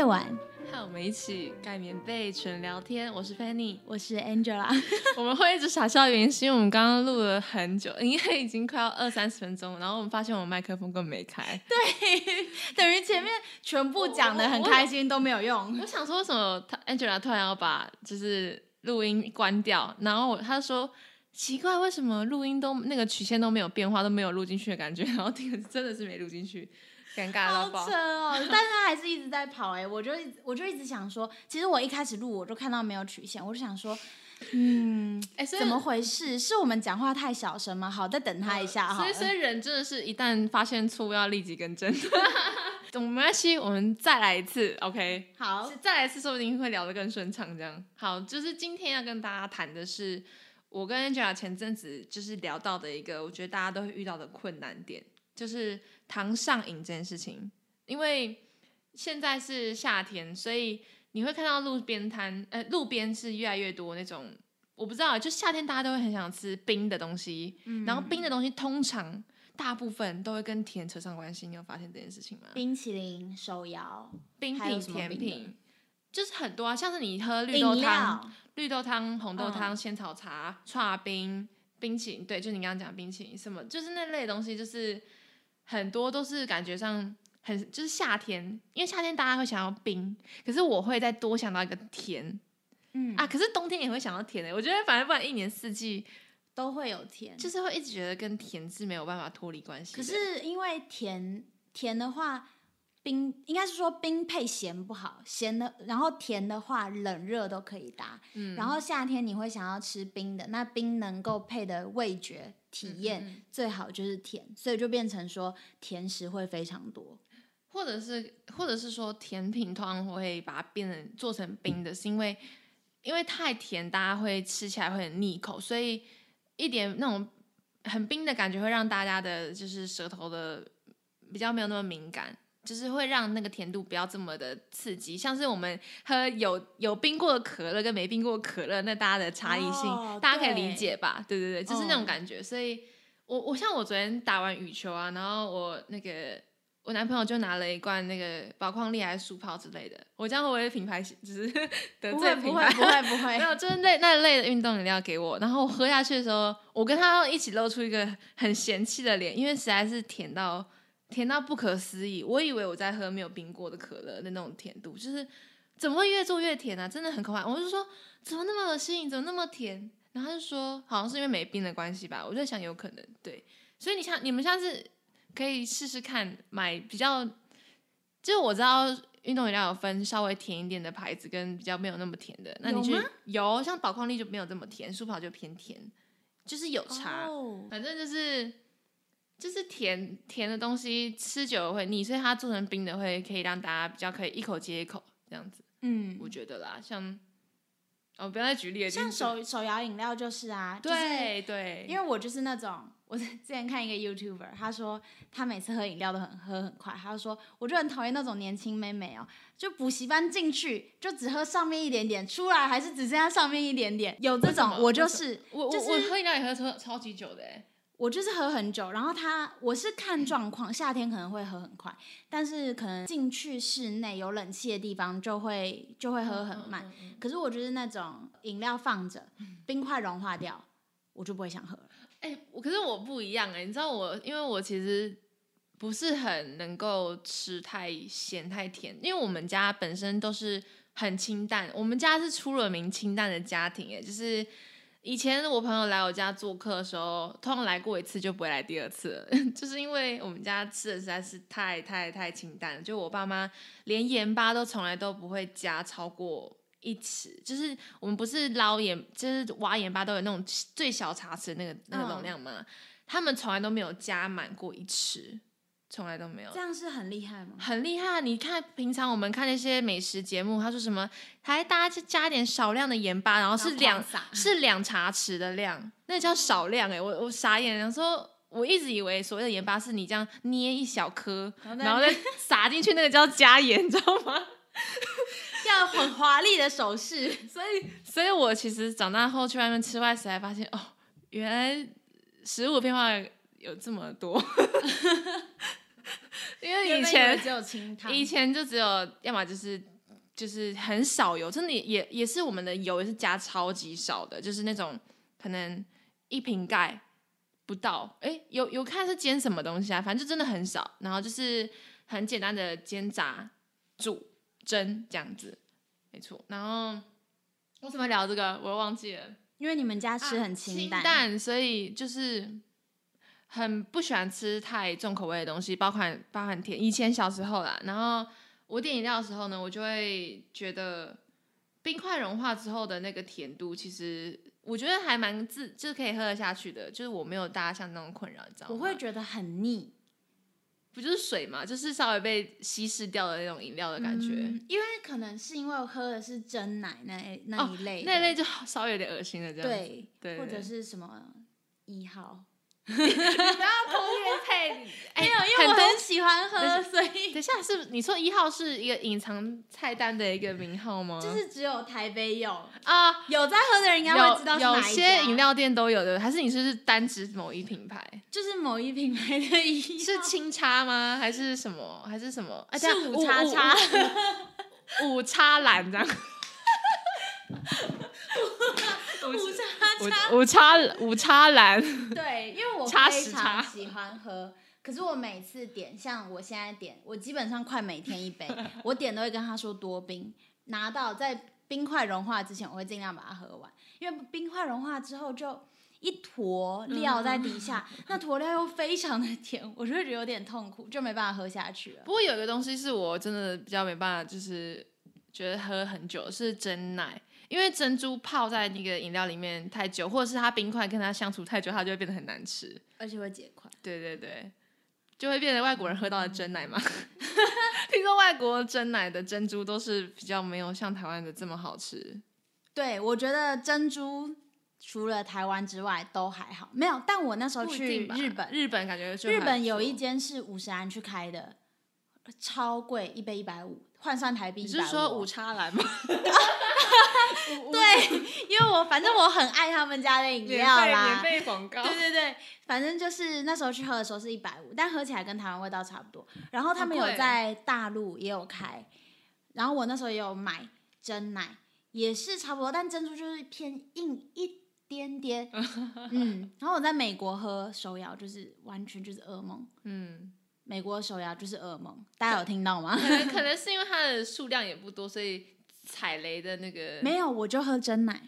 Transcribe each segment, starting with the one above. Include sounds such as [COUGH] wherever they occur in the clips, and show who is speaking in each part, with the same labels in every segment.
Speaker 1: 三夜晚，
Speaker 2: 和我们一起盖棉被纯聊天。我是 Fanny，
Speaker 1: 我是 Angela。[LAUGHS]
Speaker 2: 我们会一直傻笑的原因是因为我们刚刚录了很久，因为已经快要二三十分钟，然后我们发现我们麦克风根本没开。
Speaker 1: 对，[LAUGHS] 等于前面全部讲的很开心都没有用。
Speaker 2: 我想说，为什么他 Angela 突然要把就是录音关掉？然后我他说奇怪，为什么录音都那个曲线都没有变化，都没有录进去的感觉？然后这个真的是没录进去。尴尬到爆，
Speaker 1: 好扯哦！但是他还是一直在跑哎，我就我就一直想说，其实我一开始录我就看到没有曲线，我就想说，嗯，哎，怎么回事？是我们讲话太小声吗？好，再等他一下哈。
Speaker 2: 所以，所以人真的是一旦发现错误要立即更正。懂 [LAUGHS] 没关系，我们再来一次，OK？[LAUGHS]
Speaker 1: 好，
Speaker 2: 再来一次，说不定会聊得更顺畅。这样好，就是今天要跟大家谈的是，我跟 Angela 前阵子就是聊到的一个，我觉得大家都会遇到的困难点。就是糖上瘾这件事情，因为现在是夏天，所以你会看到路边摊，呃，路边是越来越多那种，我不知道，就夏天大家都会很想吃冰的东西，嗯、然后冰的东西通常大部分都会跟甜扯上关系，你有发现这件事情吗？
Speaker 1: 冰淇淋、手摇、
Speaker 2: 冰品、甜品，就是很多啊，像是你喝绿豆汤、绿豆汤、红豆汤、仙、嗯、草茶、串冰、冰淇淋，对，就你刚刚讲冰淇淋什么，就是那类东西，就是。很多都是感觉上很就是夏天，因为夏天大家会想要冰，可是我会再多想到一个甜，嗯啊，可是冬天也会想到甜的。我觉得反正不管一年四季
Speaker 1: 都会有甜，
Speaker 2: 就是会一直觉得跟甜是没有办法脱离关系。
Speaker 1: 可是因为甜甜的话。冰应该是说冰配咸不好，咸的然后甜的话冷热都可以搭。嗯，然后夏天你会想要吃冰的，那冰能够配的味觉体验最好就是甜，所以就变成说甜食会非常多，
Speaker 2: 或者是或者是说甜品通常会把它变成做成冰的，是因为因为太甜大家会吃起来会很腻口，所以一点那种很冰的感觉会让大家的就是舌头的比较没有那么敏感。就是会让那个甜度不要这么的刺激，像是我们喝有有冰过的可乐跟没冰过的可乐，那大家的差异性，哦、大家可以理解吧？对对对，就是那种感觉。哦、所以我，我我像我昨天打完羽球啊，然后我那个我男朋友就拿了一罐那个宝矿力还是舒泡之类的，我这样会不会品牌就是得罪品牌？
Speaker 1: 不会不会不会，不 [LAUGHS] 会
Speaker 2: 没有，就是那那类的运动饮料给我，然后我喝下去的时候，我跟他一起露出一个很嫌弃的脸，因为实在是甜到。甜到不可思议，我以为我在喝没有冰过的可乐的那种甜度，就是怎么会越做越甜呢、啊？真的很可怕。我就说怎么那么恶心，怎么那么甜？然后他就说好像是因为没冰的关系吧。我就想有可能对，所以你像你们下次可以试试看买比较，就是我知道运动饮料有分稍微甜一点的牌子跟比较没有那么甜的，那你去有，有像宝矿力就没有这么甜，舒跑就偏甜，就是有差，oh. 反正就是。就是甜甜的东西吃久了会腻，所以它做成冰的会可以让大家比较可以一口接一口这样子。嗯，我觉得啦，像哦，不要再举例了。
Speaker 1: 像手手摇饮料就是啊，
Speaker 2: 对对，就是、对
Speaker 1: 因为我就是那种，我 [LAUGHS] 之前看一个 YouTuber，他说他每次喝饮料都很喝很快，他就说我就很讨厌那种年轻妹妹哦，就补习班进去就只喝上面一点点，出来还是只剩下上面一点点，有这种我就是
Speaker 2: 我
Speaker 1: 就是
Speaker 2: 我喝饮料也喝超超级久的哎。
Speaker 1: 我就是喝很久，然后他我是看状况，夏天可能会喝很快，但是可能进去室内有冷气的地方就会就会喝很慢。嗯嗯嗯、可是我就是那种饮料放着，冰块融化掉，我就不会想喝了。
Speaker 2: 哎、欸，可是我不一样哎、欸，你知道我，因为我其实不是很能够吃太咸太甜，因为我们家本身都是很清淡，我们家是出了名清淡的家庭哎、欸，就是。以前我朋友来我家做客的时候，通常来过一次就不会来第二次了，[LAUGHS] 就是因为我们家吃的实在是太太太清淡了。就我爸妈连盐巴都从来都不会加超过一匙，就是我们不是捞盐，就是挖盐巴都有那种最小茶匙那个那个容量嘛，嗯、他们从来都没有加满过一匙。从来都没有，
Speaker 1: 这样是很厉害吗？
Speaker 2: 很厉害！你看平常我们看那些美食节目，他说什么，还大家去加点少量的盐巴，然后是两是两茶匙的量，那叫少量哎、欸！我我傻眼，然后说我一直以为所谓的盐巴是你这样捏一小颗，然后再撒进去，那个叫加盐，你 [LAUGHS] 知道吗？[LAUGHS]
Speaker 1: 要很华丽的手势，[LAUGHS]
Speaker 2: 所以所以我其实长大后去外面吃外食，才发现哦，原来食物变化有这么多。因为以前
Speaker 1: 只有清汤，
Speaker 2: 以前就只有要么就是就是很少油，真的也也是我们的油也是加超级少的，就是那种可能一瓶盖不到，哎、欸，有有看是煎什么东西啊，反正就真的很少，然后就是很简单的煎炸煮蒸这样子，没错。然后为什么聊这个，我又忘记了，
Speaker 1: 因为你们家吃很清淡，
Speaker 2: 啊、清淡，所以就是。很不喜欢吃太重口味的东西，包含包含甜。以前小时候啦，然后我点饮料的时候呢，我就会觉得冰块融化之后的那个甜度，其实我觉得还蛮自，就是可以喝得下去的。就是我没有大家像那种困扰，你知道吗？
Speaker 1: 我会觉得很腻，
Speaker 2: 不就是水嘛，就是稍微被稀释掉的那种饮料的感觉。
Speaker 1: 嗯，因为可能是因为我喝的是真奶那那一类，哦，
Speaker 2: 那一类就稍微有点恶心了，这样
Speaker 1: 对，
Speaker 2: 对，
Speaker 1: 或者是什么一号。
Speaker 2: 不要偷业配，[LAUGHS]
Speaker 1: 没有，因为我很喜欢喝，所以
Speaker 2: 等一下是你说一号是一个隐藏菜单的一个名号吗？
Speaker 1: 就是只有台北有啊，有在喝的人应该会知道是哪一。
Speaker 2: 有些饮料店都有的，还是你是不是单指某一品牌？
Speaker 1: 就是某一品牌的一号，
Speaker 2: 是清叉吗？还是什么？还是什么？
Speaker 1: 是五叉叉，
Speaker 2: 五叉蓝这样。[LAUGHS]
Speaker 1: 五叉叉，
Speaker 2: 五叉五叉蓝。[LAUGHS]
Speaker 1: 对，因为我 [LAUGHS] 非常喜欢喝，可是我每次点，像我现在点，我基本上快每天一杯，[LAUGHS] 我点都会跟他说多冰，拿到在冰块融化之前，我会尽量把它喝完，因为冰块融化之后就一坨料在底下，嗯、那坨料又非常的甜，我就会觉得有点痛苦，就没办法喝下去了。
Speaker 2: 不过有一个东西是我真的比较没办法，就是觉得喝很久是真奶。因为珍珠泡在那个饮料里面太久，或者是它冰块跟它相处太久，它就会变得很难吃，
Speaker 1: 而且会结块。
Speaker 2: 对对对，就会变成外国人喝到的真奶嘛。[LAUGHS] 听说外国真奶的珍珠都是比较没有像台湾的这么好吃。
Speaker 1: 对，我觉得珍珠除了台湾之外都还好，没有。但我那时候去日本，
Speaker 2: 日本感觉
Speaker 1: 日本有一间是五十安去开的，超贵，一杯一百五，换算台币。你
Speaker 2: 是说五叉
Speaker 1: 蓝吗？[LAUGHS] [LAUGHS] 反正我很爱他们家的饮料啦，
Speaker 2: 免费广告。
Speaker 1: 对对对，反正就是那时候去喝的时候是一百五，但喝起来跟台湾味道差不多。然后他们有在大陆也有开，然后我那时候也有买真奶，也是差不多，但珍珠就是偏硬一点点。[LAUGHS] 嗯，然后我在美国喝手摇就是完全就是噩梦。嗯，美国手摇就是噩梦，大家有听到吗？
Speaker 2: 可能可能是因为它的数量也不多，所以。踩雷的那个
Speaker 1: 没有，我就喝真奶。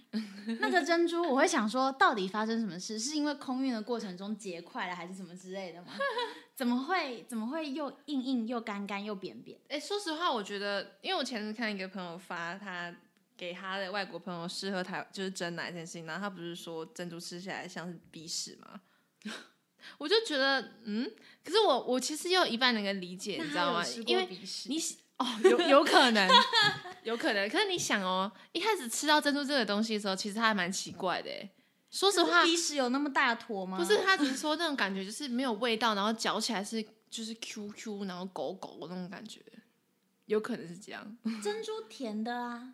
Speaker 1: 那个珍珠，我会想说，到底发生什么事？是因为空运的过程中结块了，还是什么之类的吗？[LAUGHS] 怎么会？怎么会又硬硬又干干又扁扁？
Speaker 2: 哎、欸，说实话，我觉得，因为我前次看一个朋友发他给他的外国朋友试喝台就是真奶这件事情，然后他不是说珍珠吃起来像是鼻屎吗？[LAUGHS] 我就觉得，嗯，可是我我其实又一半能够理解，你知道吗？因为你。哦，有有可能，[LAUGHS] 有可能。可是你想哦，一开始吃到珍珠这个东西的时候，其实它还蛮奇怪的。说实话，
Speaker 1: 鼻屎有那么大坨吗？
Speaker 2: 不是，他只是说那种感觉就是没有味道，然后嚼起来是就是 Q Q，然后狗狗那种感觉，有可能是这样。[LAUGHS]
Speaker 1: 珍珠甜的啊，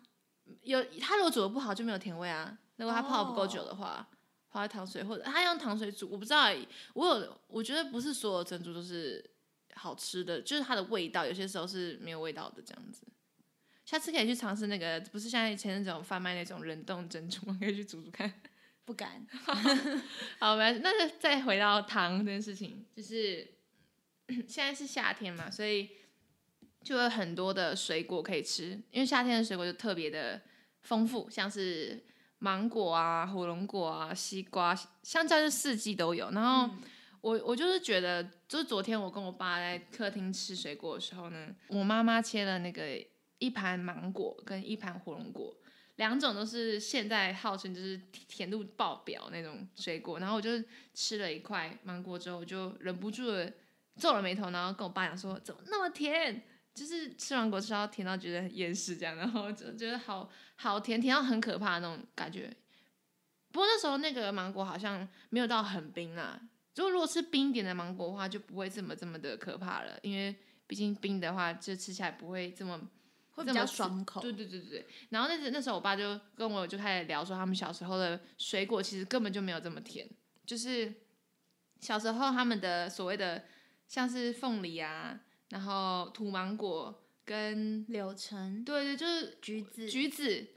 Speaker 2: 有它如果煮的不好就没有甜味啊。如果它泡不够久的话，泡在糖水或者它用糖水煮，我不知道。我有，我觉得不是所有珍珠都是。好吃的就是它的味道，有些时候是没有味道的这样子。下次可以去尝试那个，不是像以前那种贩卖那种冷冻珍珠吗？[LAUGHS] 可以去煮煮看。[LAUGHS]
Speaker 1: 不敢。[LAUGHS]
Speaker 2: 好，没事。那就再回到糖这件事情，就是 [CLEARS THROAT] 现在是夏天嘛，所以就有很多的水果可以吃，因为夏天的水果就特别的丰富，像是芒果啊、火龙果啊、西瓜、香蕉，是四季都有。然后。嗯我我就是觉得，就是昨天我跟我爸在客厅吃水果的时候呢，我妈妈切了那个一盘芒果跟一盘火龙果，两种都是现在号称就是甜度爆表那种水果，然后我就吃了一块芒果之后，我就忍不住的皱了眉头，然后跟我爸讲说，怎么那么甜？就是吃完果吃到甜到觉得很厌世这样，然后就觉得好好甜，甜到很可怕那种感觉。不过那时候那个芒果好像没有到很冰啊。就如果是冰点的芒果的话，就不会这么这么的可怕了，因为毕竟冰的话，就吃起来不会这么
Speaker 1: 会比较爽口。
Speaker 2: 对对对对。然后那时那时候我爸就跟我就开始聊说，他们小时候的水果其实根本就没有这么甜，就是小时候他们的所谓的像是凤梨啊，然后土芒果跟
Speaker 1: 柳橙，
Speaker 2: 对对，就是
Speaker 1: 橘子，
Speaker 2: 橘子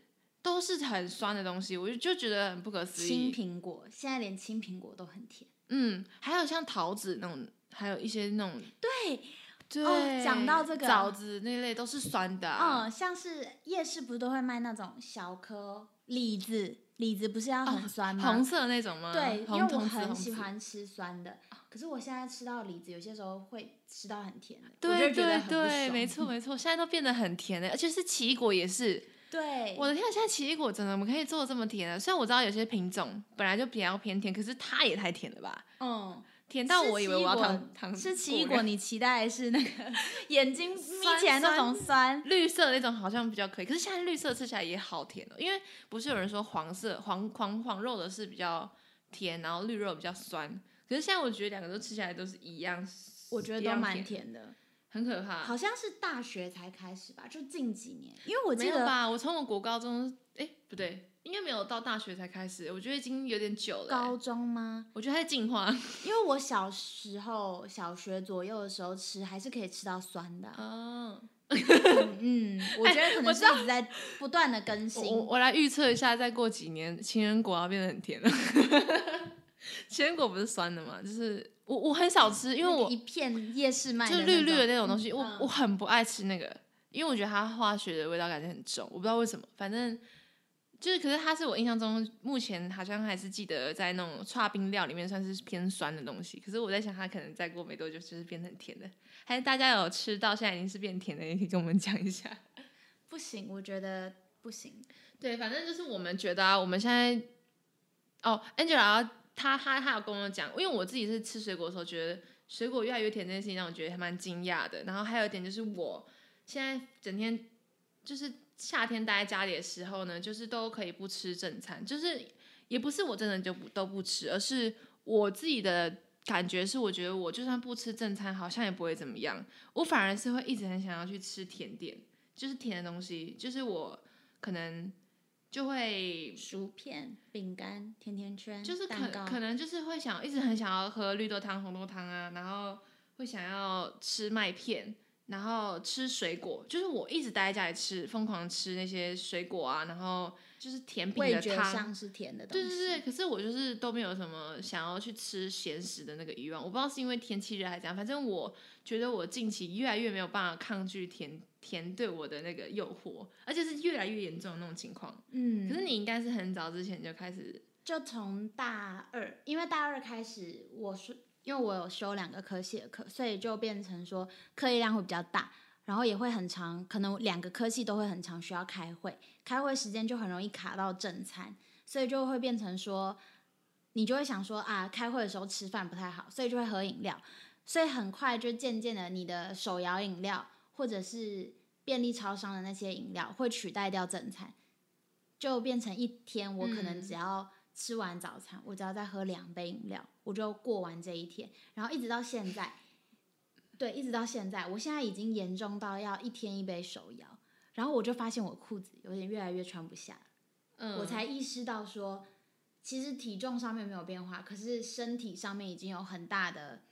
Speaker 2: 都是很酸的东西，我就就觉得很不可思议。
Speaker 1: 青苹果现在连青苹果都很甜，
Speaker 2: 嗯，还有像桃子那种，还有一些那种
Speaker 1: 对。
Speaker 2: 对，
Speaker 1: 哦，讲到这个
Speaker 2: 枣子那类都是酸的，啊。
Speaker 1: 嗯，像是夜市不是都会卖那种小颗李子，李子不是要很酸吗？
Speaker 2: 哦、红色那种
Speaker 1: 吗？
Speaker 2: 对，
Speaker 1: 因为我很喜欢吃酸的。可是我现在吃到李子，有些时候会吃到很甜的，
Speaker 2: 对
Speaker 1: 我就觉得很
Speaker 2: 对，没错没错，现在都变得很甜的，而且是奇异果也是。
Speaker 1: 对，
Speaker 2: 我的天，现在奇异果真的我们可以做的这么甜的？虽然我知道有些品种本来就比较偏甜，可是它也太甜了吧？嗯。甜到我以为我要糖糖
Speaker 1: 吃奇异果，你期待的是那个 [LAUGHS] 眼睛眯起来那种酸，
Speaker 2: 酸绿色的那种好像比较可以。可是现在绿色吃起来也好甜哦，因为不是有人说黄色黄黄黄肉的是比较甜，然后绿肉比较酸。可是现在我觉得两个都吃起来都是一样，
Speaker 1: 我觉得都蛮甜的，
Speaker 2: 很可怕。
Speaker 1: 好像是大学才开始吧，就近几年，因为我记得
Speaker 2: 吧，我从我国高中，哎，不对。应该没有到大学才开始，我觉得已经有点久了。
Speaker 1: 高中吗？
Speaker 2: 我觉得它在进化。[LAUGHS]
Speaker 1: 因为我小时候小学左右的时候吃，还是可以吃到酸的。哦、嗯，嗯，我觉得可能是一直在不断的更新。
Speaker 2: 我我来预测一下，再过几年，情人果要变得很甜了。[LAUGHS] 情人果不是酸的吗？就是我我很少吃，因为我
Speaker 1: 一片夜市卖
Speaker 2: 就绿绿的那种东西，嗯、我我很不爱吃那个，因为我觉得它化学的味道感觉很重，我不知道为什么，反正。就是，可是它是我印象中目前好像还是记得在那种剉冰料里面算是偏酸的东西。可是我在想，它可能再过没多久就是变成甜的。还是大家有吃到现在已经是变甜的，也可以跟我们讲一下。[LAUGHS]
Speaker 1: 不行，我觉得不行。
Speaker 2: 对，反正就是我们觉得啊，我们现在哦，Angela 他他他有跟我讲，因为我自己是吃水果的时候觉得水果越来越甜这件事情让我觉得还蛮惊讶的。然后还有一点就是我现在整天就是。夏天待在家里的时候呢，就是都可以不吃正餐，就是也不是我真的就不都不吃，而是我自己的感觉是，我觉得我就算不吃正餐，好像也不会怎么样。我反而是会一直很想要去吃甜点，就是甜的东西，就是我可能就会
Speaker 1: 薯片、饼干、甜甜圈，
Speaker 2: 就是可可能就是会想一直很想要喝绿豆汤、红豆汤啊，然后会想要吃麦片。然后吃水果，就是我一直待在家里吃，疯狂吃那些水果啊，然后就是甜品的
Speaker 1: 汤，是甜的东西。
Speaker 2: 对对对，可是我就是都没有什么想要去吃咸食的那个欲望。我不知道是因为天气热还是怎样，反正我觉得我近期越来越没有办法抗拒甜甜对我的那个诱惑，而且是越来越严重的那种情况。嗯，可是你应该是很早之前就开始，
Speaker 1: 就从大二，因为大二开始我是。因为我有修两个科系的课，所以就变成说课业量会比较大，然后也会很长，可能两个科系都会很长，需要开会，开会时间就很容易卡到正餐，所以就会变成说，你就会想说啊，开会的时候吃饭不太好，所以就会喝饮料，所以很快就渐渐的，你的手摇饮料或者是便利超商的那些饮料会取代掉正餐，就变成一天我可能只要。吃完早餐，我只要再喝两杯饮料，我就过完这一天。然后一直到现在，对，一直到现在，我现在已经严重到要一天一杯手摇。然后我就发现我裤子有点越来越穿不下，嗯，我才意识到说，其实体重上面没有变化，可是身体上面已经有很大的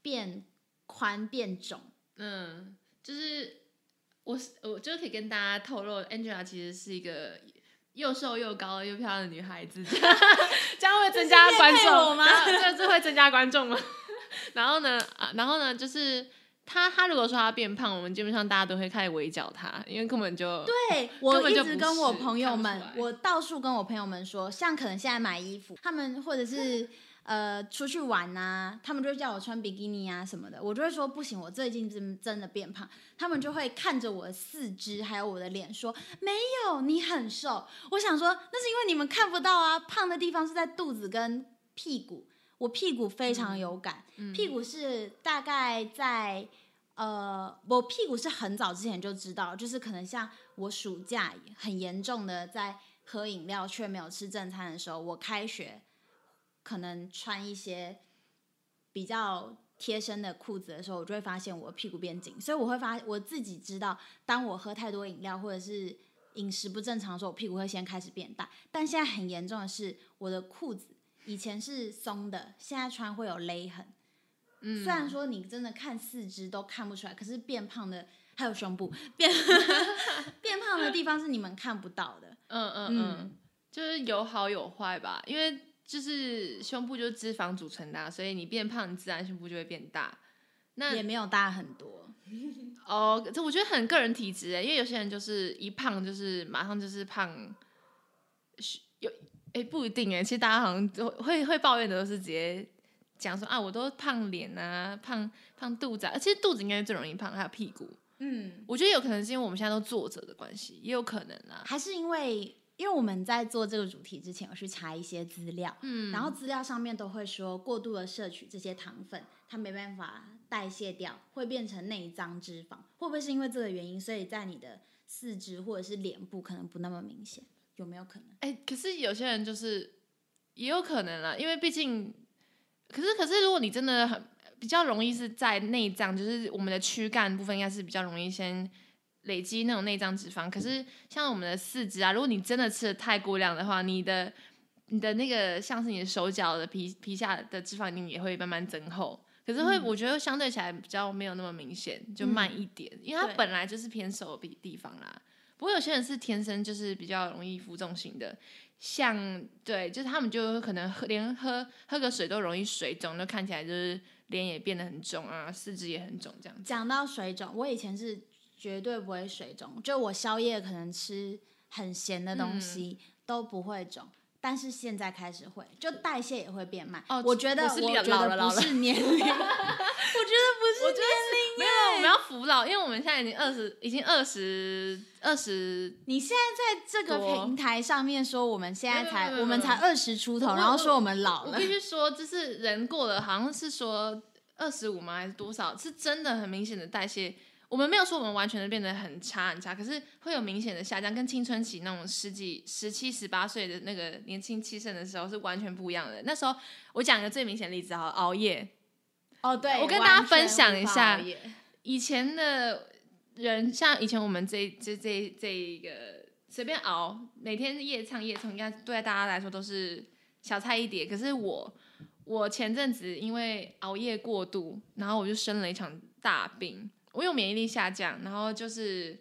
Speaker 1: 变宽变肿。
Speaker 2: 嗯，就是我我就可以跟大家透露，Angela 其实是一个。又瘦又高又漂亮的女孩子，[LAUGHS] 这样会增加观众吗？[LAUGHS] 这这会增加观众吗？[LAUGHS] 然后呢，啊，然后呢，就是她，她如果说她变胖，我们基本上大家都会开始围剿她，因为根本就
Speaker 1: 对，我一直跟我朋友们，我到处跟我朋友们说，像可能现在买衣服，他们或者是。呃，出去玩啊，他们就叫我穿比基尼啊什么的，我就会说不行，我最近真真的变胖。他们就会看着我的四肢还有我的脸说，没有，你很瘦。我想说，那是因为你们看不到啊，胖的地方是在肚子跟屁股，我屁股非常有感，嗯、屁股是大概在呃，我屁股是很早之前就知道，就是可能像我暑假很严重的在喝饮料却没有吃正餐的时候，我开学。可能穿一些比较贴身的裤子的时候，我就会发现我屁股变紧，所以我会发我自己知道，当我喝太多饮料或者是饮食不正常的时候，我屁股会先开始变大。但现在很严重的是，我的裤子以前是松的，现在穿会有勒痕，嗯，虽然说你真的看四肢都看不出来，可是变胖的还有胸部变 [LAUGHS] 变胖的地方是你们看不到的。
Speaker 2: 嗯嗯嗯，就是有好有坏吧，因为就是胸部就是脂肪组成的啊，所以你变胖，你自然胸部就会变大。那
Speaker 1: 也没有大很多。[LAUGHS]
Speaker 2: 哦，这我觉得很个人体质诶，因为有些人就是一胖就是马上就是胖，有诶不一定诶，其实大家好像都会会抱怨的都是直接讲说啊，我都胖脸啊，胖胖肚子啊，其实肚子应该是最容易胖，还有屁股。嗯，我觉得有可能是因为我们现在都坐着的关系，也有可能啊，
Speaker 1: 还是因为因为我们在做这个主题之前，有去查一些资料，嗯，然后资料上面都会说过度的摄取这些糖分，它没办法代谢掉，会变成内脏脂肪，会不会是因为这个原因，所以在你的四肢或者是脸部可能不那么明显，有没有可能？
Speaker 2: 哎、欸，可是有些人就是也有可能啦，因为毕竟，可是可是如果你真的很。比较容易是在内脏，就是我们的躯干部分，应该是比较容易先累积那种内脏脂肪。可是像我们的四肢啊，如果你真的吃的太过量的话，你的你的那个像是你的手脚的皮皮下的脂肪你也会慢慢增厚。可是会，嗯、我觉得相对起来比较没有那么明显，就慢一点，嗯、因为它本来就是偏瘦的地方啦。不过有些人是天生就是比较容易浮肿型的，像对，就是他们就可能喝连喝喝个水都容易水肿，就看起来就是。脸也变得很肿啊，四肢也很肿，这样子。
Speaker 1: 讲到水肿，我以前是绝对不会水肿，就我宵夜可能吃很咸的东西、嗯、都不会肿，但是现在开始会，就代谢也会变慢。哦，我觉得我，[LAUGHS] 我觉得不是年龄，我觉得不是年龄。
Speaker 2: 没有，我们要服老，因为我们现在已经二十，已经二十二十。
Speaker 1: 你现在在这个平台上面说，我们现在才，我们才二十出头，然后说我们老了。
Speaker 2: 我必须说，就是人过了，好像是说二十五吗？还是多少？是真的很明显的代谢。我们没有说我们完全的变得很差很差，可是会有明显的下降，跟青春期那种十几、十七、十八岁的那个年轻气盛的时候是完全不一样的。那时候我讲一个最明显的例子，哈，熬夜。
Speaker 1: 哦，对，
Speaker 2: 我跟大家分享一下，以前的人，像以前我们这这这这一个随便熬，每天夜唱夜唱，应该对大家来说都是小菜一碟。可是我，我前阵子因为熬夜过度，然后我就生了一场大病，我有免疫力下降，然后就是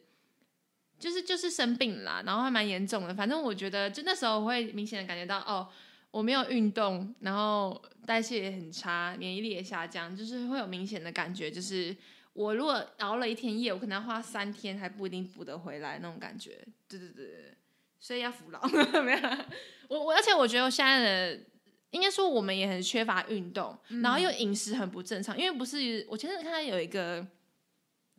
Speaker 2: 就是就是生病啦，然后还蛮严重的。反正我觉得，就那时候我会明显的感觉到，哦。我没有运动，然后代谢也很差，免疫力也下降，就是会有明显的感觉，就是我如果熬了一天夜，我可能要花三天还不一定补得回来那种感觉。对对对，所以要服老。[LAUGHS] 没有，我我而且我觉得我现在的应该说我们也很缺乏运动，嗯、然后又饮食很不正常，因为不是我前阵子看到有一个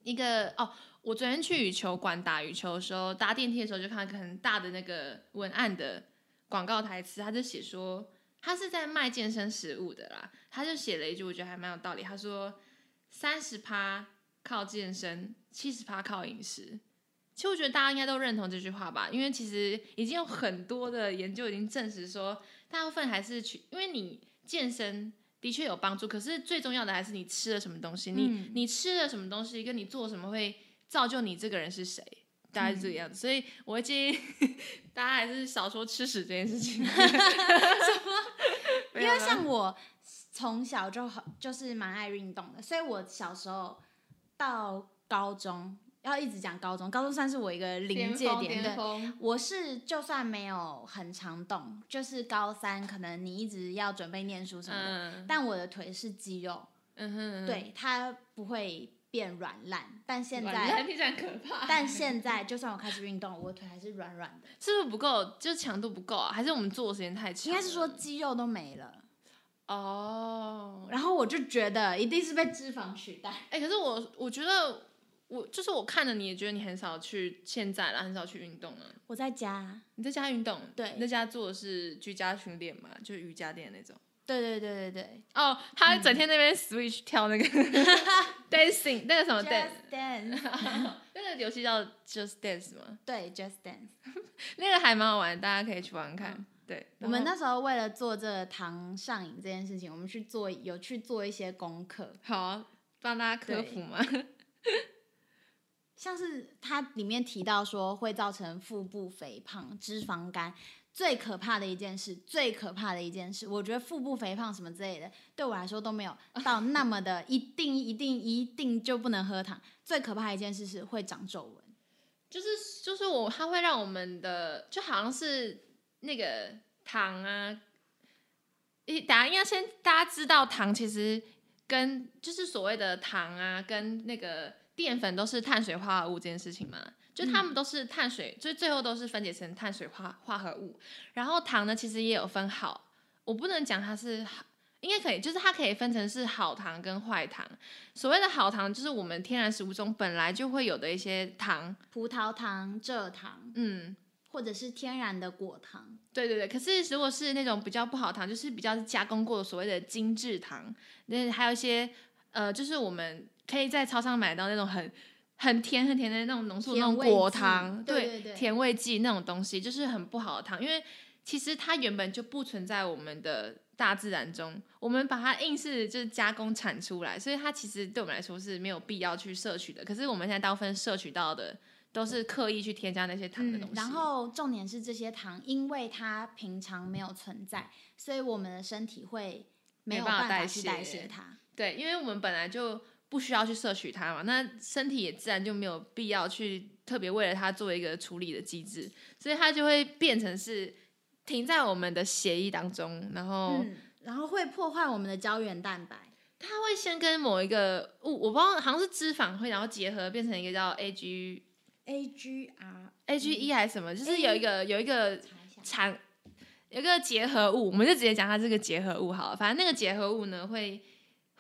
Speaker 2: 一个哦，我昨天去羽球馆打羽球的时候，搭电梯的时候就看到一个很大的那个文案的。广告台词，他就写说他是在卖健身食物的啦，他就写了一句，我觉得还蛮有道理。他说三十趴靠健身，七十趴靠饮食。其实我觉得大家应该都认同这句话吧，因为其实已经有很多的研究已经证实说，大部分还是去，因为你健身的确有帮助，可是最重要的还是你吃了什么东西，你、嗯、你吃了什么东西，跟你做什么会造就你这个人是谁。大概是这个样子，嗯、所以我会建议 [LAUGHS] 大家还是少说吃屎这件事情。[LAUGHS] 什
Speaker 1: 么？[LAUGHS] 因为像我从小就很就是蛮爱运动的，所以我小时候到高中要一直讲高中，高中算是我一个临界点对。我是就算没有很常动，就是高三可能你一直要准备念书什么的，嗯、但我的腿是肌肉，嗯哼，对，它不会。变软烂，但现在
Speaker 2: 可怕。
Speaker 1: 但现在就算我开始运动，我的腿还是软软的。
Speaker 2: 是不是不够？就是强度不够啊？还是我们做的时间太长？
Speaker 1: 应该是说肌肉都没了。
Speaker 2: 哦。
Speaker 1: 然后我就觉得一定是被脂肪取代。
Speaker 2: 哎、欸，可是我我觉得我就是我看了你也觉得你很少去现在了，很少去运动了。
Speaker 1: 我在家。
Speaker 2: 你在家运动？
Speaker 1: 对。
Speaker 2: 你在家做的是居家训练嘛？就是瑜伽垫那种。
Speaker 1: 对对对对对，
Speaker 2: 哦，他整天那边 switch 跳那个 [LAUGHS] dancing，那个什么
Speaker 1: dance，[LAUGHS]
Speaker 2: 那个游戏叫 Just Dance 吗？
Speaker 1: 对，Just Dance，[LAUGHS]
Speaker 2: 那个还蛮好玩，大家可以去玩玩看。对，
Speaker 1: 我们那时候为了做这个糖上瘾这件事情，我们去做有去做一些功课。
Speaker 2: 好，帮大家科普吗？
Speaker 1: 像是它里面提到说会造成腹部肥胖、脂肪肝，最可怕的一件事，最可怕的一件事，我觉得腹部肥胖什么之类的，对我来说都没有 [LAUGHS] 到那么的一定一定一定就不能喝糖。最可怕的一件事是会长皱纹，
Speaker 2: 就是就是我它会让我们的就好像是那个糖啊，一，大家应该先大家知道糖其实跟就是所谓的糖啊跟那个。淀粉都是碳水化合物这件事情嘛，就它们都是碳水，就最后都是分解成碳水化化合物。然后糖呢，其实也有分好，我不能讲它是好，应该可以，就是它可以分成是好糖跟坏糖。所谓的好糖，就是我们天然食物中本来就会有的一些糖，
Speaker 1: 葡萄糖、蔗糖，
Speaker 2: 嗯，
Speaker 1: 或者是天然的果糖。
Speaker 2: 对对对，可是如果是那种比较不好糖，就是比较加工过的所谓的精制糖，那还有一些呃，就是我们。可以在超商买到那种很很甜很甜的那种浓缩那种果糖，
Speaker 1: 对对对，
Speaker 2: 甜味剂那种东西，就是很不好的糖，因为其实它原本就不存在我们的大自然中，我们把它硬是就是加工产出来，所以它其实对我们来说是没有必要去摄取的。可是我们现在大部分摄取到的都是刻意去添加那些糖的东西。
Speaker 1: 嗯，然后重点是这些糖，因为它平常没有存在，所以我们的身体会没有办法去代谢它。
Speaker 2: 对，因为我们本来就。不需要去摄取它嘛，那身体也自然就没有必要去特别为了它做一个处理的机制，所以它就会变成是停在我们的血液当中，然后、
Speaker 1: 嗯、然后会破坏我们的胶原蛋白。
Speaker 2: 它会先跟某一个物，我不知道好像是脂肪会然后结合变成一个叫 A G
Speaker 1: A G R
Speaker 2: A G E 还是什么，就是有一个有一个产有一个结合物，我们就直接讲它这个结合物好了，反正那个结合物呢会。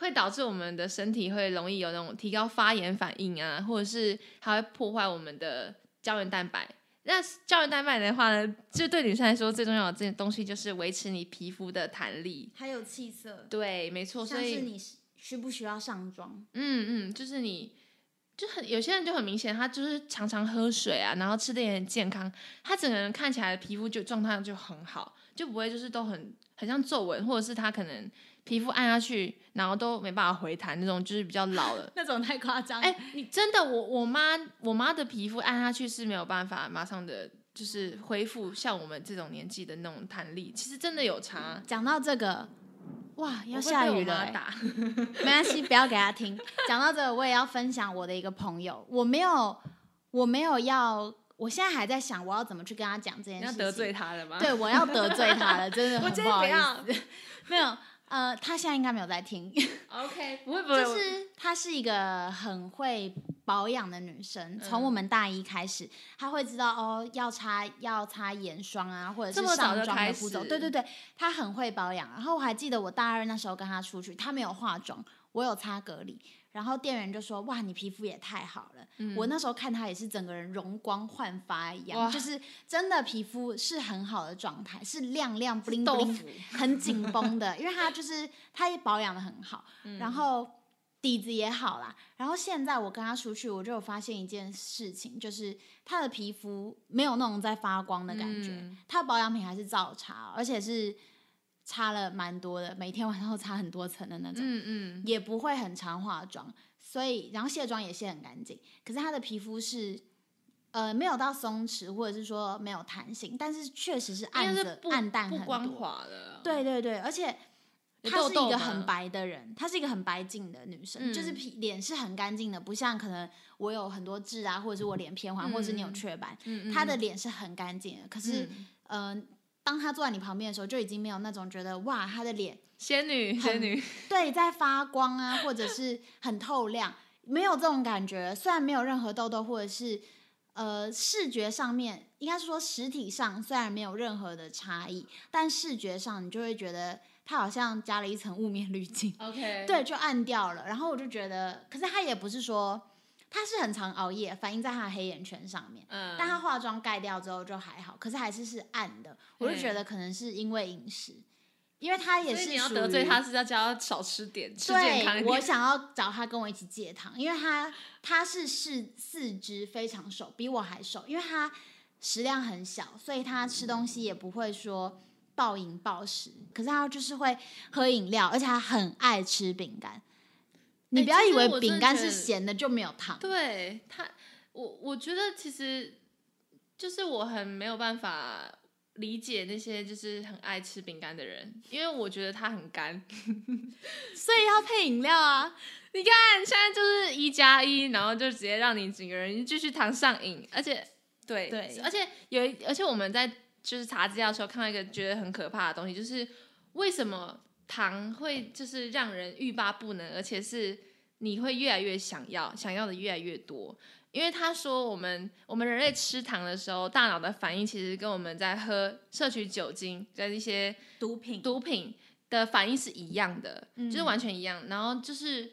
Speaker 2: 会导致我们的身体会容易有那种提高发炎反应啊，或者是还会破坏我们的胶原蛋白。那胶原蛋白的话呢，就对女生来说最重要的这件东西就是维持你皮肤的弹力，
Speaker 1: 还有气色。
Speaker 2: 对，没错。所以
Speaker 1: 是你需不需要上妆？
Speaker 2: 嗯嗯，就是你就很有些人就很明显，他就是常常喝水啊，然后吃的也很健康，他整个人看起来的皮肤就状态就很好，就不会就是都很很像皱纹，或者是他可能。皮肤按下去，然后都没办法回弹那种，就是比较老了。[LAUGHS]
Speaker 1: 那种太夸张。
Speaker 2: 哎、欸，你真的，我我妈我妈的皮肤按下去是没有办法马上的就是恢复像我们这种年纪的那种弹力，其实真的有差。
Speaker 1: 讲到这个，哇，要下雨了、[LAUGHS] 欸。
Speaker 2: 打
Speaker 1: 没关系，不要给他听。讲到这个，我也要分享我的一个朋友，我没有，我没有要，我现在还在想我要怎么去跟他讲这件事情。
Speaker 2: 要得罪他了吗？
Speaker 1: 对，我要得罪他了，真的 [LAUGHS] 很不好意思。没有。呃，他现在应该没有在听。[LAUGHS]
Speaker 2: OK，[LAUGHS] 不会不会。
Speaker 1: 就是她是一个很会保养的女生，从、嗯、我们大一开始，她会知道哦，要擦要擦眼霜啊，或者是上妆的步骤。对对对，她很会保养。然后我还记得我大二那时候跟她出去，她没有化妆，我有擦隔离。然后店员就说：“哇，你皮肤也太好了。嗯”我那时候看她也是整个人容光焕发一样，就是真的皮肤是很好的状态，是亮亮 bling bling，[LAUGHS] 很紧绷的，因为她就是她也保养的很好，[LAUGHS] 嗯、然后底子也好啦。然后现在我跟她出去，我就有发现一件事情，就是她的皮肤没有那种在发光的感觉，嗯、她保养品还是照擦，而且是。擦了蛮多的，每天晚上都擦很多层的那种，嗯嗯，也不会很常化妆，所以然后卸妆也卸很干净。可是她的皮肤是，呃，没有到松弛，或者是说没有弹性，但是确实是暗着暗淡很多，
Speaker 2: 不光滑的。
Speaker 1: 对对对，而且她是一个很白的人，她是一个很白净的女生，嗯、就是皮脸是很干净的，不像可能我有很多痣啊，或者是我脸偏黄，嗯、或者是你有雀斑，嗯嗯，她的脸是很干净的。可是，嗯。呃当他坐在你旁边的时候，就已经没有那种觉得哇，他的脸
Speaker 2: 仙女仙女
Speaker 1: 对，在发光啊，或者是很透亮，没有这种感觉。虽然没有任何痘痘，或者是呃视觉上面，应该是说实体上虽然没有任何的差异，但视觉上你就会觉得他好像加了一层雾 [LAUGHS] 面滤镜。OK，对，就暗掉了。然后我就觉得，可是他也不是说。他是很常熬夜，反映在他的黑眼圈上面。嗯，但他化妆盖掉之后就还好，可是还是是暗的。我就觉得可能是因为饮食，因为他也是。你
Speaker 2: 要得罪他是要叫他少吃点，吃
Speaker 1: 健康一点。对，我想要找他跟我一起戒糖，因为他他是四四肢非常瘦，比我还瘦，因为他食量很小，所以他吃东西也不会说暴饮暴食。可是他就是会喝饮料，而且他很爱吃饼干。你不要以为饼干是咸的就没有糖。
Speaker 2: 对它，我我觉得其实就是我很没有办法理解那些就是很爱吃饼干的人，因为我觉得它很干，[LAUGHS]
Speaker 1: 所以要配饮料啊。
Speaker 2: 你看现在就是一加一，然后就直接让你整个人继续糖上瘾，而且对
Speaker 1: 对，
Speaker 2: 而且有而且我们在就是查资料的时候看到一个觉得很可怕的东西，就是为什么糖会就是让人欲罢不能，而且是你会越来越想要，想要的越来越多。因为他说，我们我们人类吃糖的时候，大脑的反应其实跟我们在喝摄取酒精跟一些
Speaker 1: 毒品
Speaker 2: 毒品的反应是一样的，
Speaker 1: 嗯、
Speaker 2: 就是完全一样。然后就是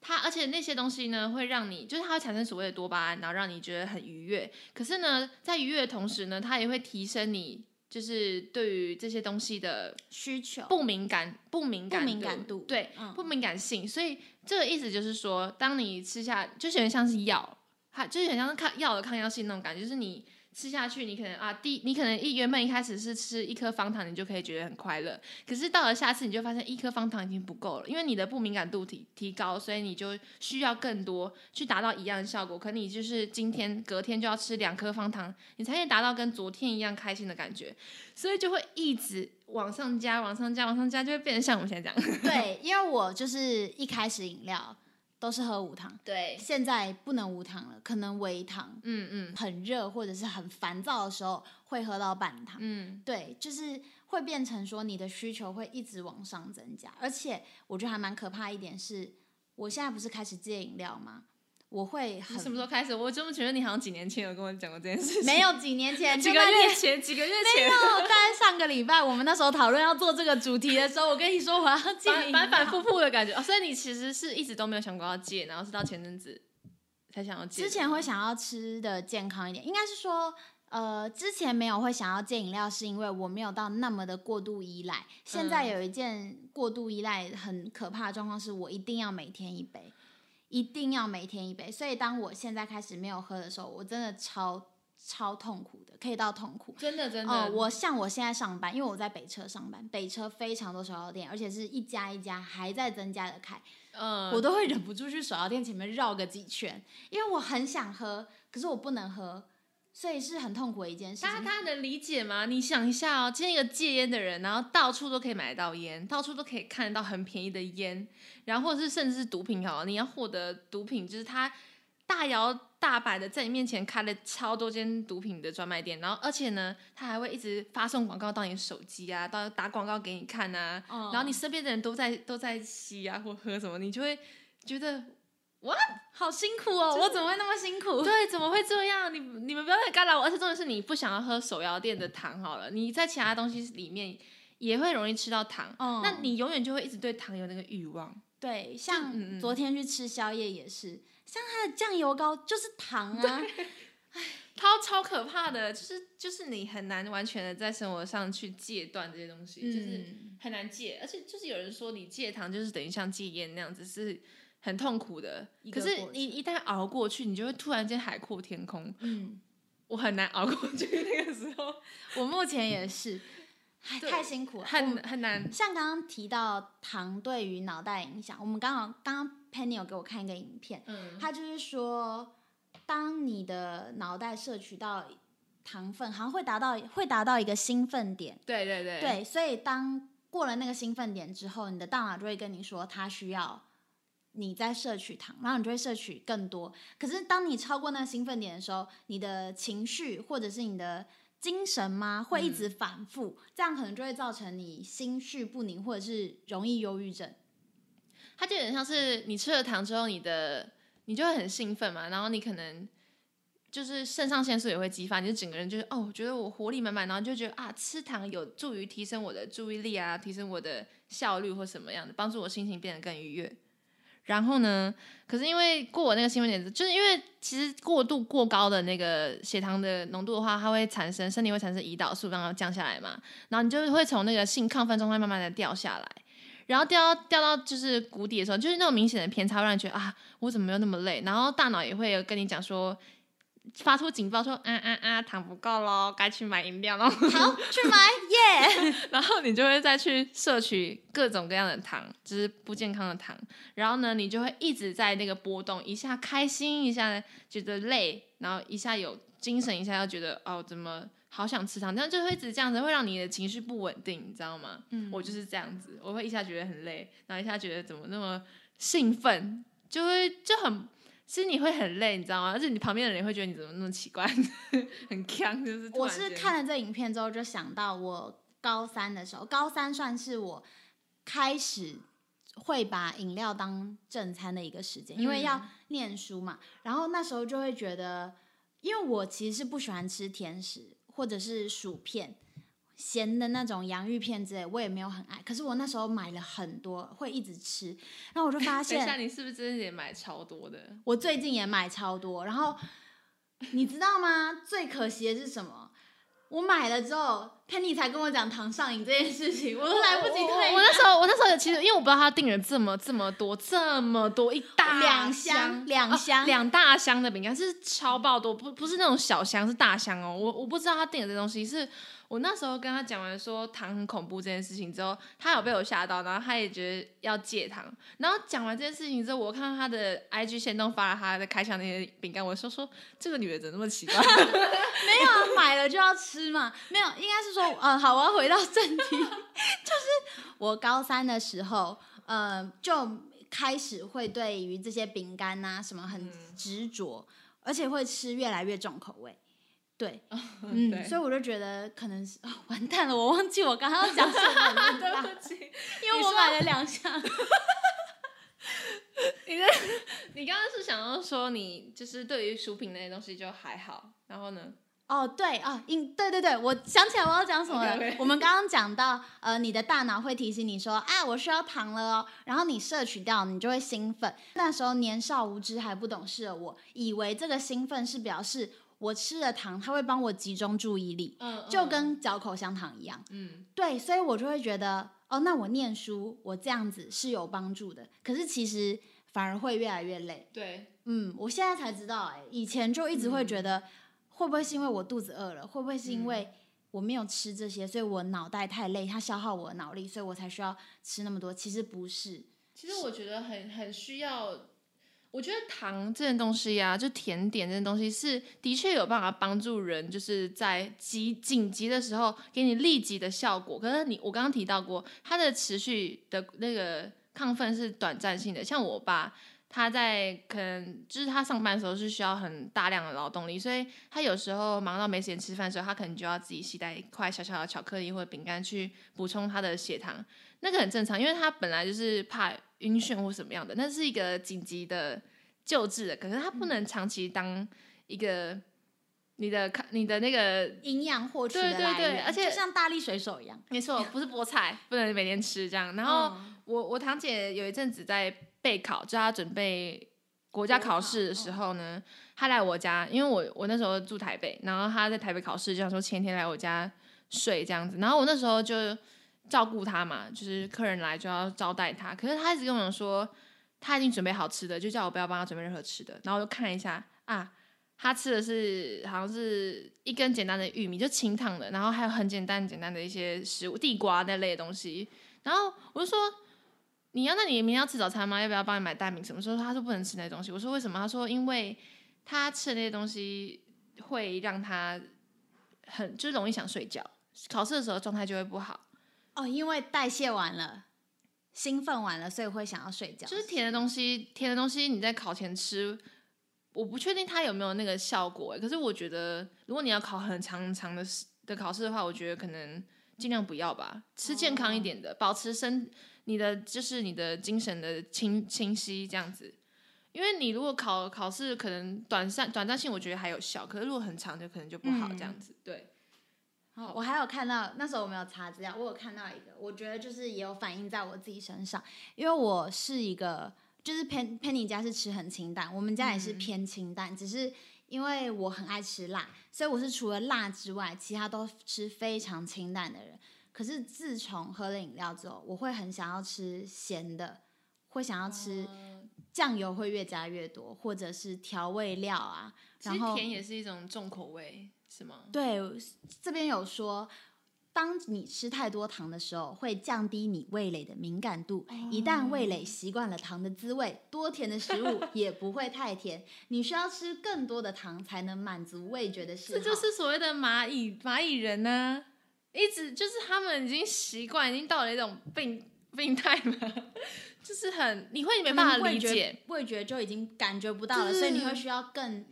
Speaker 2: 它，而且那些东西呢，会让你就是它会产生所谓的多巴胺，然后让你觉得很愉悦。可是呢，在愉悦的同时呢，它也会提升你就是对于这些东西的
Speaker 1: 需求
Speaker 2: 不敏感不敏感
Speaker 1: 不敏感度
Speaker 2: 对、
Speaker 1: 嗯、
Speaker 2: 不敏感性。所以这个意思就是说，当你吃下，就有点像是药。它就是很像是抗药的抗药性那种感觉，就是你吃下去，你可能啊，第你可能一原本一开始是吃一颗方糖，你就可以觉得很快乐。可是到了下次，你就发现一颗方糖已经不够了，因为你的不敏感度提提高，所以你就需要更多去达到一样的效果。可你就是今天隔天就要吃两颗方糖，你才可以达到跟昨天一样开心的感觉，所以就会一直往上加，往上加，往上加，就会变成像我们现在这样。[LAUGHS]
Speaker 1: 对，因为我就是一开始饮料。都是喝无糖，
Speaker 2: 对，
Speaker 1: 现在不能无糖了，可能微糖，
Speaker 2: 嗯嗯，
Speaker 1: 很热或者是很烦躁的时候会喝到半糖，
Speaker 2: 嗯，
Speaker 1: 对，就是会变成说你的需求会一直往上增加，而且我觉得还蛮可怕一点是，我现在不是开始戒饮料吗？我会很
Speaker 2: 什么时候开始？我怎么觉得你好像几年前有跟我讲过这件事情？
Speaker 1: 没有几年前，[LAUGHS]
Speaker 2: 几个月前，几个月前，
Speaker 1: 没有。大概上个礼拜，我们那时候讨论要做这个主题的时候，我跟你说我要戒，
Speaker 2: 反反复复的感觉。哦，所以你其实是一直都没有想过要戒，然后是到前阵子才想要戒。
Speaker 1: 之前会想要吃的健康一点，应该是说，呃，之前没有会想要戒饮料，是因为我没有到那么的过度依赖。现在有一件过度依赖很可怕的状况，是我一定要每天一杯。一定要每天一杯，所以当我现在开始没有喝的时候，我真的超超痛苦的，可以到痛苦。
Speaker 2: 真的真的。
Speaker 1: 哦，我像我现在上班，因为我在北车上班，北车非常多手摇店，而且是一家一家还在增加的开，
Speaker 2: 嗯，
Speaker 1: 我都会忍不住去手摇店前面绕个几圈，因为我很想喝，可是我不能喝。所以是很痛苦的一件事情。
Speaker 2: 大家能理解吗？你想一下哦，今天一个戒烟的人，然后到处都可以买得到烟，到处都可以看得到很便宜的烟，然后或者是甚至是毒品好了，你要获得毒品，就是他大摇大摆的在你面前开了超多间毒品的专卖店，然后而且呢，他还会一直发送广告到你手机啊，到打广告给你看啊，
Speaker 1: 嗯、
Speaker 2: 然后你身边的人都在都在吸啊或喝什么，你就会觉得。What?
Speaker 1: 好辛苦哦！我怎么会那么辛苦？
Speaker 2: 对，怎么会这样？你你们不要再干扰我。而且重点是你不想要喝手摇店的糖好了，你在其他东西里面也会容易吃到糖。嗯，那你永远就会一直对糖有那个欲望。
Speaker 1: 对，像昨天去吃宵夜也是，嗯、像它的酱油膏就是糖啊。
Speaker 2: 唉，[LAUGHS] 它超可怕的，就是就是你很难完全的在生活上去戒断这些东西，嗯、就是很难戒。而且就是有人说你戒糖就是等于像戒烟那样子是。很痛苦的，可是你一旦熬过去，你就会突然间海阔天空。嗯，我很难熬过去那个时候，[LAUGHS]
Speaker 1: 我目前也是，太辛苦了，
Speaker 2: 很很难。
Speaker 1: 像刚刚提到糖对于脑袋影响，我们刚好刚刚 Penny 有给我看一个影片，嗯，他就是说，当你的脑袋摄取到糖分，好像会达到会达到一个兴奋点，
Speaker 2: 对对对，
Speaker 1: 对，所以当过了那个兴奋点之后，你的大脑就会跟你说，它需要。你在摄取糖，然后你就会摄取更多。可是当你超过那个兴奋点的时候，你的情绪或者是你的精神吗，会一直反复，嗯、这样可能就会造成你心绪不宁，或者是容易忧郁症。
Speaker 2: 它就有点像是你吃了糖之后，你的你就会很兴奋嘛，然后你可能就是肾上腺素也会激发，你就整个人就是哦，我觉得我活力满满，然后就觉得啊，吃糖有助于提升我的注意力啊，提升我的效率或什么样的，帮助我心情变得更愉悦。然后呢？可是因为过我那个兴奋点，就是因为其实过度过高的那个血糖的浓度的话，它会产生身体会产生胰岛素，然后降下来嘛。然后你就会从那个性亢奋状态慢慢的掉下来，然后掉到掉到就是谷底的时候，就是那种明显的偏差，让你觉得啊，我怎么没有那么累？然后大脑也会跟你讲说，发出警报说，啊啊啊，糖不够喽，该去买饮料喽。
Speaker 1: 好，去买耶。[LAUGHS]
Speaker 2: 然后你就会再去摄取各种各样的糖，就是不健康的糖。然后呢，你就会一直在那个波动，一下开心，一下觉得累，然后一下有精神，一下又觉得哦，怎么好想吃糖？这样就会一直这样子，会让你的情绪不稳定，你知道吗？嗯，我就是这样子，我会一下觉得很累，然后一下觉得怎么那么兴奋，就会就很。其实你会很累，你知道吗？而且你旁边的人会觉得你怎么那么奇怪，很锵，就是。
Speaker 1: 我是看了这影片之后，就想到我高三的时候，高三算是我开始会把饮料当正餐的一个时间，因为要念书嘛。然后那时候就会觉得，因为我其实是不喜欢吃甜食或者是薯片。咸的那种洋芋片之类，我也没有很爱。可是我那时候买了很多，会一直吃。然后我就发现，[LAUGHS]
Speaker 2: 等一下，你是不是真的也买超多的？
Speaker 1: 我最近也买超多。然后 [LAUGHS] 你知道吗？最可惜的是什么？我买了之后，Penny 才跟我讲糖上瘾这件事情，我都来不及退。
Speaker 2: 我那时候，我那时候其实因为我不知道他订了这么这么多这么多一大
Speaker 1: 两箱两箱、哦、
Speaker 2: 两大箱的饼干是超爆多，不不是那种小箱，是大箱哦。我我不知道他订的这东西是。我那时候跟他讲完说糖很恐怖这件事情之后，他有被我吓到，然后他也觉得要戒糖。然后讲完这件事情之后，我看到他的 IG 先动发了他的开箱那些饼干，我说说这个女的怎么那么奇怪？[LAUGHS]
Speaker 1: 没有啊，买了就要吃嘛。没有，应该是说，嗯、呃，好，我要回到正题，[LAUGHS] 就是我高三的时候，呃，就开始会对于这些饼干啊什么很执着，嗯、而且会吃越来越重口味。对，[LAUGHS] 嗯，所以我就觉得可能是、哦、完蛋了，我忘记我刚刚要讲什么了，[LAUGHS] 对不起，因为我买了两箱。[LAUGHS]
Speaker 2: 你说你刚刚是想要说你就是对于薯品那些东西就还好，然后呢？
Speaker 1: 哦，对啊，应对对对，我想起来我要讲什么了。Okay, okay. 我们刚刚讲到，呃，你的大脑会提醒你说，啊，我需要糖了哦，然后你摄取掉，你就会兴奋。那时候年少无知还不懂事的我，以为这个兴奋是表示。我吃了糖，它会帮我集中注意力，嗯嗯、就跟嚼口香糖一样。嗯，对，所以我就会觉得，哦，那我念书，我这样子是有帮助的。可是其实反而会越来越累。
Speaker 2: 对，
Speaker 1: 嗯，我现在才知道，哎，以前就一直会觉得，会不会是因为我肚子饿了？会不会是因为我没有吃这些，所以我脑袋太累，它消耗我的脑力，所以我才需要吃那么多？其实不是。
Speaker 2: 其实我觉得很很需要。我觉得糖这件东西呀、啊，就甜点这件东西是的确有办法帮助人，就是在急紧急的时候给你立即的效果。可是你我刚刚提到过，它的持续的那个亢奋是短暂性的。像我爸，他在可能就是他上班的时候是需要很大量的劳动力，所以他有时候忙到没时间吃饭的时候，他可能就要自己携带一块小小的巧克力或者饼干去补充他的血糖。那个很正常，因为他本来就是怕晕眩或什么样的，那是一个紧急的救治的，可是它不能长期当一个你的你的那个
Speaker 1: 营养获取的来源，对对对，而且就像大力水手一样，
Speaker 2: 没错，不是菠菜，不能每天吃这样。然后、嗯、我我堂姐有一阵子在备考，就她准备国家考试的时候呢，她来我家，因为我我那时候住台北，然后她在台北考试，就想说前天来我家睡这样子，然后我那时候就。照顾他嘛，就是客人来就要招待他。可是他一直跟我说，他已经准备好吃的，就叫我不要帮他准备任何吃的。然后我就看一下啊，他吃的是好像是一根简单的玉米，就清汤的，然后还有很简单简单的一些食物，地瓜那类的东西。然后我就说，你要那你明天要吃早餐吗？要不要帮你买蛋饼什么？说他说不能吃那些东西。我说为什么？他说因为他吃的那些东西会让他很就是容易想睡觉，考试的时候状态就会不好。
Speaker 1: 哦，因为代谢完了，兴奋完了，所以会想要睡觉。
Speaker 2: 就是甜的东西，甜的东西你在考前吃，我不确定它有没有那个效果。可是我觉得，如果你要考很长很长的的考试的话，我觉得可能尽量不要吧，吃健康一点的，哦、保持身你的就是你的精神的清清晰这样子。因为你如果考考试可能短暂短暂性，我觉得还有效，可是如果很长就可能就不好这样子，嗯、对。
Speaker 1: 哦，我还有看到那时候我没有查资料，我有看到一个，我觉得就是也有反映在我自己身上，因为我是一个就是 Pen Penny 家是吃很清淡，我们家也是偏清淡，嗯、只是因为我很爱吃辣，所以我是除了辣之外，其他都吃非常清淡的人。可是自从喝了饮料之后，我会很想要吃咸的，会想要吃酱油会越加越多，或者是调味料啊。然后
Speaker 2: 甜也是一种重口味，是吗？
Speaker 1: 对，这边有说。当你吃太多糖的时候，会降低你味蕾的敏感度。Oh. 一旦味蕾习惯了糖的滋味，多甜的食物 [LAUGHS] 也不会太甜。你需要吃更多的糖才能满足味觉的嗜好。
Speaker 2: 这就是所谓的蚂蚁蚂蚁人呢、啊，一直就是他们已经习惯，已经到了一种病病态嘛，就是很你会没办法理解，
Speaker 1: 味觉，味觉就已经感觉不到了，所以你会需要更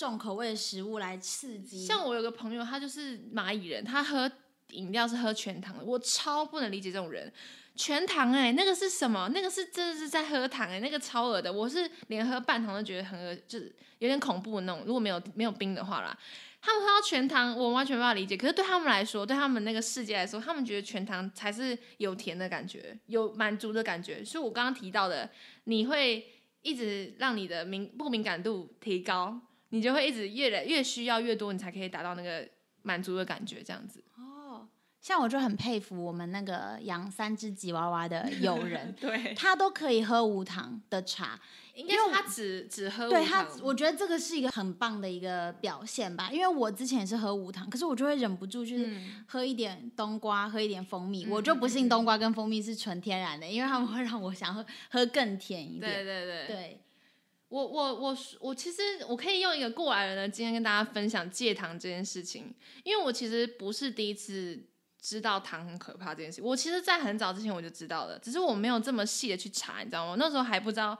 Speaker 1: 重口味的食物来刺激。
Speaker 2: 像我有个朋友，他就是蚂蚁人，他喝。饮料是喝全糖的，我超不能理解这种人。全糖哎、那个是什么？那个是真的是在喝糖哎、那个超恶的。我是连喝半糖都觉得很恶，就是有点恐怖的那种。如果没有没有冰的话啦，他们喝到全糖，我完全没办法理解。可是对他们来说，对他们那个世界来说，他们觉得全糖才是有甜的感觉，有满足的感觉。所以我刚刚提到的，你会一直让你的敏不敏感度提高，你就会一直越来越需要越多，你才可以达到那个满足的感觉，这样子。
Speaker 1: 哦像我就很佩服我们那个养三只吉娃娃的友人，[LAUGHS]
Speaker 2: 对，
Speaker 1: 他都可以喝无糖的茶，
Speaker 2: 因为他只只喝无糖。
Speaker 1: 对他，我觉得这个是一个很棒的一个表现吧。因为我之前也是喝无糖，可是我就会忍不住就是喝一点冬瓜，喝一点蜂蜜。嗯、我就不信冬瓜跟蜂蜜是纯天然的，因为他们会让我想喝喝更甜一点。
Speaker 2: 对对对，
Speaker 1: 对
Speaker 2: 我我我我其实我可以用一个过来人的经验跟大家分享戒糖这件事情，因为我其实不是第一次。知道糖很可怕这件事，我其实，在很早之前我就知道了，只是我没有这么细的去查，你知道吗？那时候还不知道，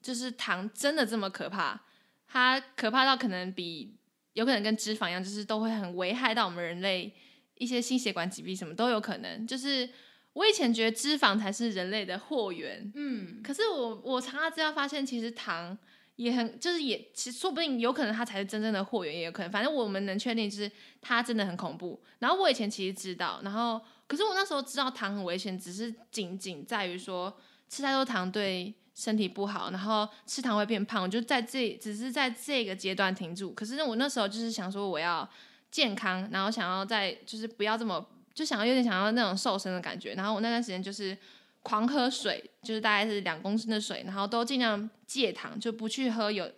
Speaker 2: 就是糖真的这么可怕，它可怕到可能比有可能跟脂肪一样，就是都会很危害到我们人类一些心血管疾病什么都有可能。就是我以前觉得脂肪才是人类的祸源，嗯，可是我我查了资料发现，其实糖。也很就是也其实说不定有可能它才是真正的祸源，也有可能，反正我们能确定就是它真的很恐怖。然后我以前其实知道，然后可是我那时候知道糖很危险，只是仅仅在于说吃太多糖对身体不好，然后吃糖会变胖，我就在这只是在这个阶段停住。可是我那时候就是想说我要健康，然后想要在就是不要这么就想要有点想要那种瘦身的感觉，然后我那段时间就是。狂喝水，就是大概是两公升的水，然后都尽量戒糖，就不去喝有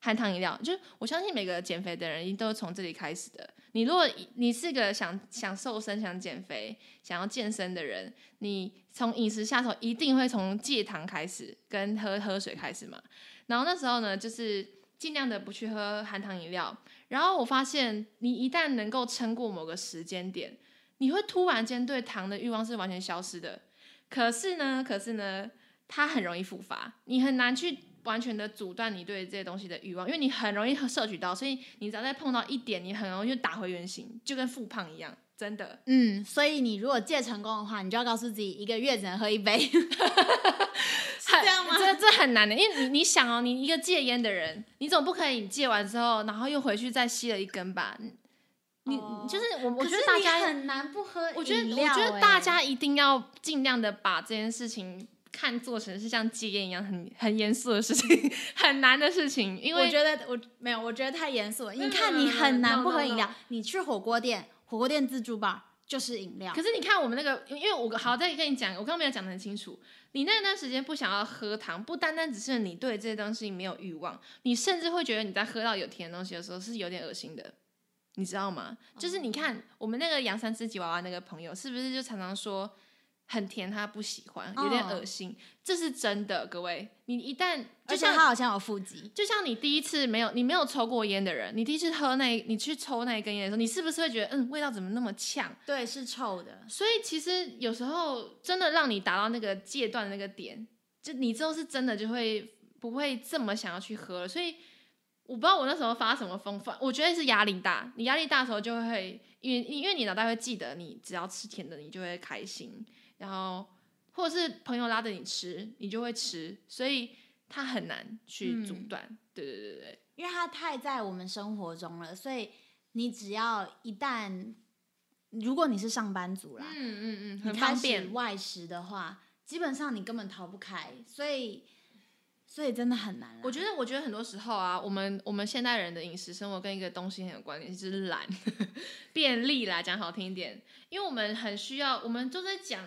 Speaker 2: 含糖饮料。就是我相信每个减肥的人一定都是从这里开始的。你如果你是个想想瘦身、想减肥、想要健身的人，你从饮食下手一定会从戒糖开始，跟喝喝水开始嘛。然后那时候呢，就是尽量的不去喝含糖饮料。然后我发现，你一旦能够撑过某个时间点，你会突然间对糖的欲望是完全消失的。可是呢，可是呢，它很容易复发，你很难去完全的阻断你对这些东西的欲望，因为你很容易摄取到，所以你只要再碰到一点，你很容易就打回原形，就跟复胖一样，真的。
Speaker 1: 嗯，所以你如果戒成功的话，你就要告诉自己一个月只能喝一杯，[LAUGHS] 是这样吗？
Speaker 2: 这这很难的，因为你你想哦，你一个戒烟的人，你总不可以戒完之后，然后又回去再吸了一根吧？你就是我，我觉得大家
Speaker 1: 很难不喝饮料。
Speaker 2: 我觉得，我觉得大家一定要尽量的把这件事情看做成是像戒烟一样很很严肃的事情，[LAUGHS] 很难的事情。因为
Speaker 1: 我觉得我没有，我觉得太严肃了。你看，你很难不喝饮料。你去火锅店，火锅店自助吧，就是饮料。
Speaker 2: 可是你看我们那个，因为我好再跟你讲，我刚刚没有讲的很清楚。你那段时间不想要喝糖，不单单只是你对这些东西没有欲望，你甚至会觉得你在喝到有甜的东西的时候是有点恶心的。你知道吗？就是你看我们那个养三只吉娃娃那个朋友，是不是就常常说很甜，他不喜欢，有点恶心。Oh. 这是真的，各位。你一旦就像
Speaker 1: 他好像有腹肌，
Speaker 2: 就像你第一次没有你没有抽过烟的人，你第一次喝那你去抽那一根烟的时候，你是不是会觉得嗯味道怎么那么呛？
Speaker 1: 对，是臭的。
Speaker 2: 所以其实有时候真的让你达到那个戒断的那个点，就你之后是真的就会不会这么想要去喝了。所以。我不知道我那时候发什么疯，发我觉得是压力大。你压力大的时候就会，因为因为你脑袋会记得，你只要吃甜的，你就会开心。然后或者是朋友拉着你吃，你就会吃。所以它很难去阻断。嗯、对对对对，
Speaker 1: 因为它太在我们生活中了，所以你只要一旦，如果你是上班族啦，
Speaker 2: 嗯嗯嗯，很方便
Speaker 1: 外食的话，基本上你根本逃不开。所以。所以真的很难。
Speaker 2: 我觉得，我觉得很多时候啊，我们我们现代人的饮食生活跟一个东西很有关联，就是懒、[LAUGHS] 便利啦，讲好听一点。因为我们很需要，我们都在讲，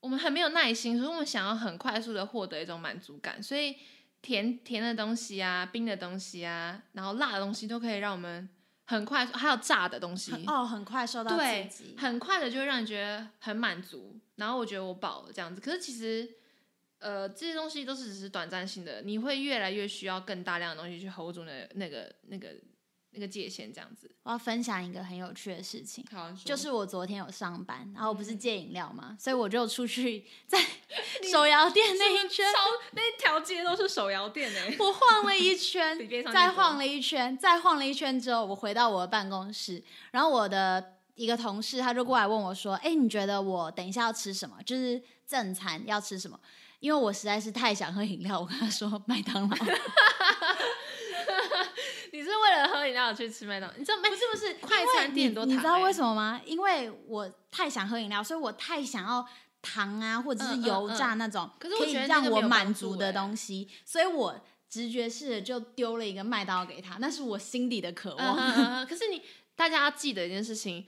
Speaker 2: 我们很没有耐心，所以我们想要很快速的获得一种满足感。所以甜甜的东西啊，冰的东西啊，然后辣的东西都可以让我们很快，还有炸的东西
Speaker 1: 哦，很快受到刺激，
Speaker 2: 很快的就会让你觉得很满足，然后我觉得我饱了这样子。可是其实，呃，这些东西都是只是短暂性的，你会越来越需要更大量的东西去 hold 住那那个那个。那个界限这样子，
Speaker 1: 我要分享一个很有趣的事情，就是我昨天有上班，然后我不是戒饮料嘛，嗯、所以我就出去 [LAUGHS] 在手摇店那一圈，
Speaker 2: 那条街都是手摇店哎，
Speaker 1: 我晃了一圈，再晃了一圈，再晃了一圈之后，我回到我的办公室，然后我的一个同事他就过来问我说：“哎，你觉得我等一下要吃什么？就是正餐要吃什么？”因为我实在是太想喝饮料，我跟他说麦当劳。[LAUGHS]
Speaker 2: 你是为了喝饮料去吃麦当劳？你知道不是不是快餐店多、欸？
Speaker 1: 你知道为什么吗？因为我太想喝饮料，所以我太想要糖啊，或者是油炸那种，可以让我满足的东西，所以我直觉式的就丢了一个麦当劳给他，那是我心底的渴望。
Speaker 2: 可是你大家要记得一件事情。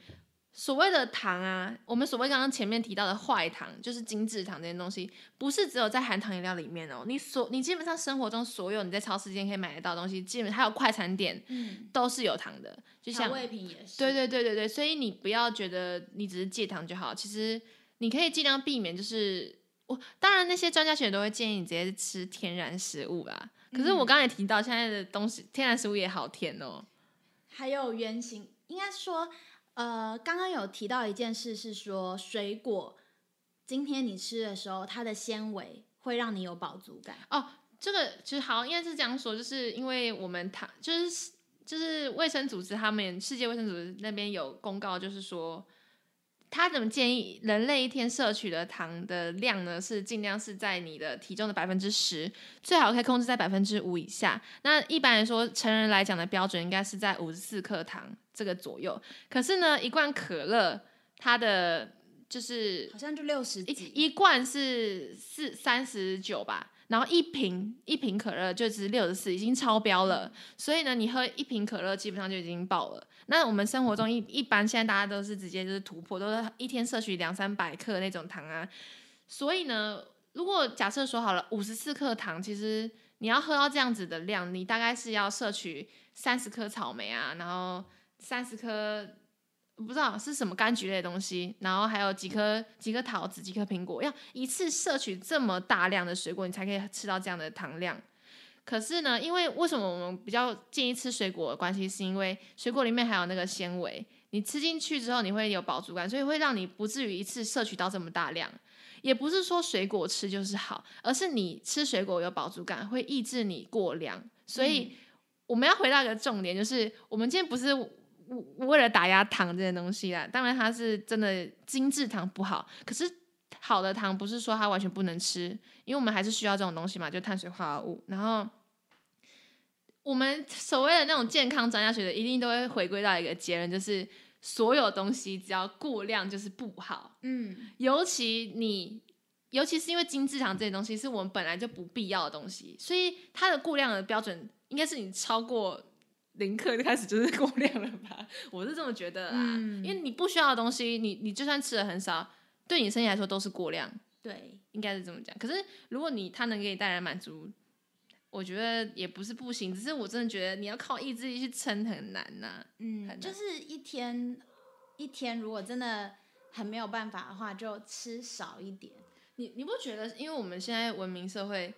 Speaker 2: 所谓的糖啊，我们所谓刚刚前面提到的坏糖，就是精制糖这些东西，不是只有在含糖饮料里面哦。你所你基本上生活中所有你在超市间可以买得到的东西，基本上还有快餐店，嗯，都是有糖的。就像
Speaker 1: 调味品也是。
Speaker 2: 对对对对对，所以你不要觉得你只是戒糖就好，其实你可以尽量避免。就是我当然那些专家学者都会建议你直接吃天然食物啦。可是我刚才也提到，现在的东西天然食物也好甜哦。
Speaker 1: 还有原型，应该说。呃，刚刚有提到一件事，是说水果，今天你吃的时候，它的纤维会让你有饱足感。
Speaker 2: 哦，这个其实好应该是这样说，就是因为我们糖，就是就是卫生组织他们世界卫生组织那边有公告，就是说。他怎么建议人类一天摄取的糖的量呢？是尽量是在你的体重的百分之十，最好可以控制在百分之五以下。那一般来说，成人来讲的标准应该是在五十四克糖这个左右。可是呢，一罐可乐，它的就是
Speaker 1: 好像就六十一，
Speaker 2: 一罐是四三十九吧。然后一瓶一瓶可乐就是六十四，已经超标了。所以呢，你喝一瓶可乐基本上就已经爆了。那我们生活中一一般现在大家都是直接就是突破，都是一天摄取两三百克那种糖啊。所以呢，如果假设说好了五十四克糖，其实你要喝到这样子的量，你大概是要摄取三十颗草莓啊，然后三十颗。不知道是什么柑橘类的东西，然后还有几颗几颗桃子，几颗苹果，要一次摄取这么大量的水果，你才可以吃到这样的糖量。可是呢，因为为什么我们比较建议吃水果的关系，是因为水果里面还有那个纤维，你吃进去之后你会有饱足感，所以会让你不至于一次摄取到这么大量。也不是说水果吃就是好，而是你吃水果有饱足感，会抑制你过量。所以我们要回到一个重点，就是我们今天不是。为了打压糖这些东西啦，当然它是真的精致糖不好，可是好的糖不是说它完全不能吃，因为我们还是需要这种东西嘛，就碳水化合物。然后我们所谓的那种健康专家学的，一定都会回归到一个结论，就是所有东西只要过量就是不好。嗯，尤其你，尤其是因为精致糖这些东西是我们本来就不必要的东西，所以它的过量的标准应该是你超过。零克就开始就是过量了吧？我是这么觉得啊，嗯、因为你不需要的东西，你你就算吃的很少，对你身体来说都是过量。
Speaker 1: 对，应
Speaker 2: 该是这么讲。可是如果你它能给你带来满足，我觉得也不是不行。只是我真的觉得你要靠意志力去撑很难呐、啊。
Speaker 1: 嗯，就是一天一天，如果真的很没有办法的话，就吃少一点。
Speaker 2: 你你不觉得？因为我们现在文明社会，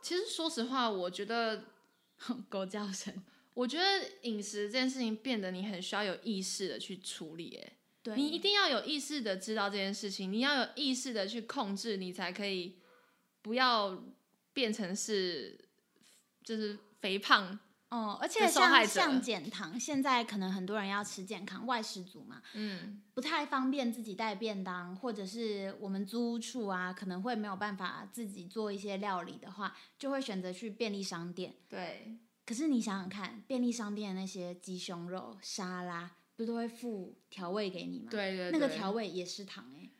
Speaker 2: 其实说实话，我觉得 [LAUGHS]
Speaker 1: 狗叫声。
Speaker 2: 我觉得饮食这件事情变得你很需要有意识的去处理，哎，
Speaker 1: 对，
Speaker 2: 你一定要有意识的知道这件事情，你要有意识的去控制，你才可以不要变成是就是肥胖
Speaker 1: 哦，而且像像减糖，现在可能很多人要吃健康，外食族嘛，嗯，不太方便自己带便当，或者是我们租屋处啊，可能会没有办法自己做一些料理的话，就会选择去便利商店，
Speaker 2: 对。
Speaker 1: 可是你想想看，便利商店的那些鸡胸肉沙拉，不都会附调味给你吗？
Speaker 2: 对对对，
Speaker 1: 那个调味也是糖哎、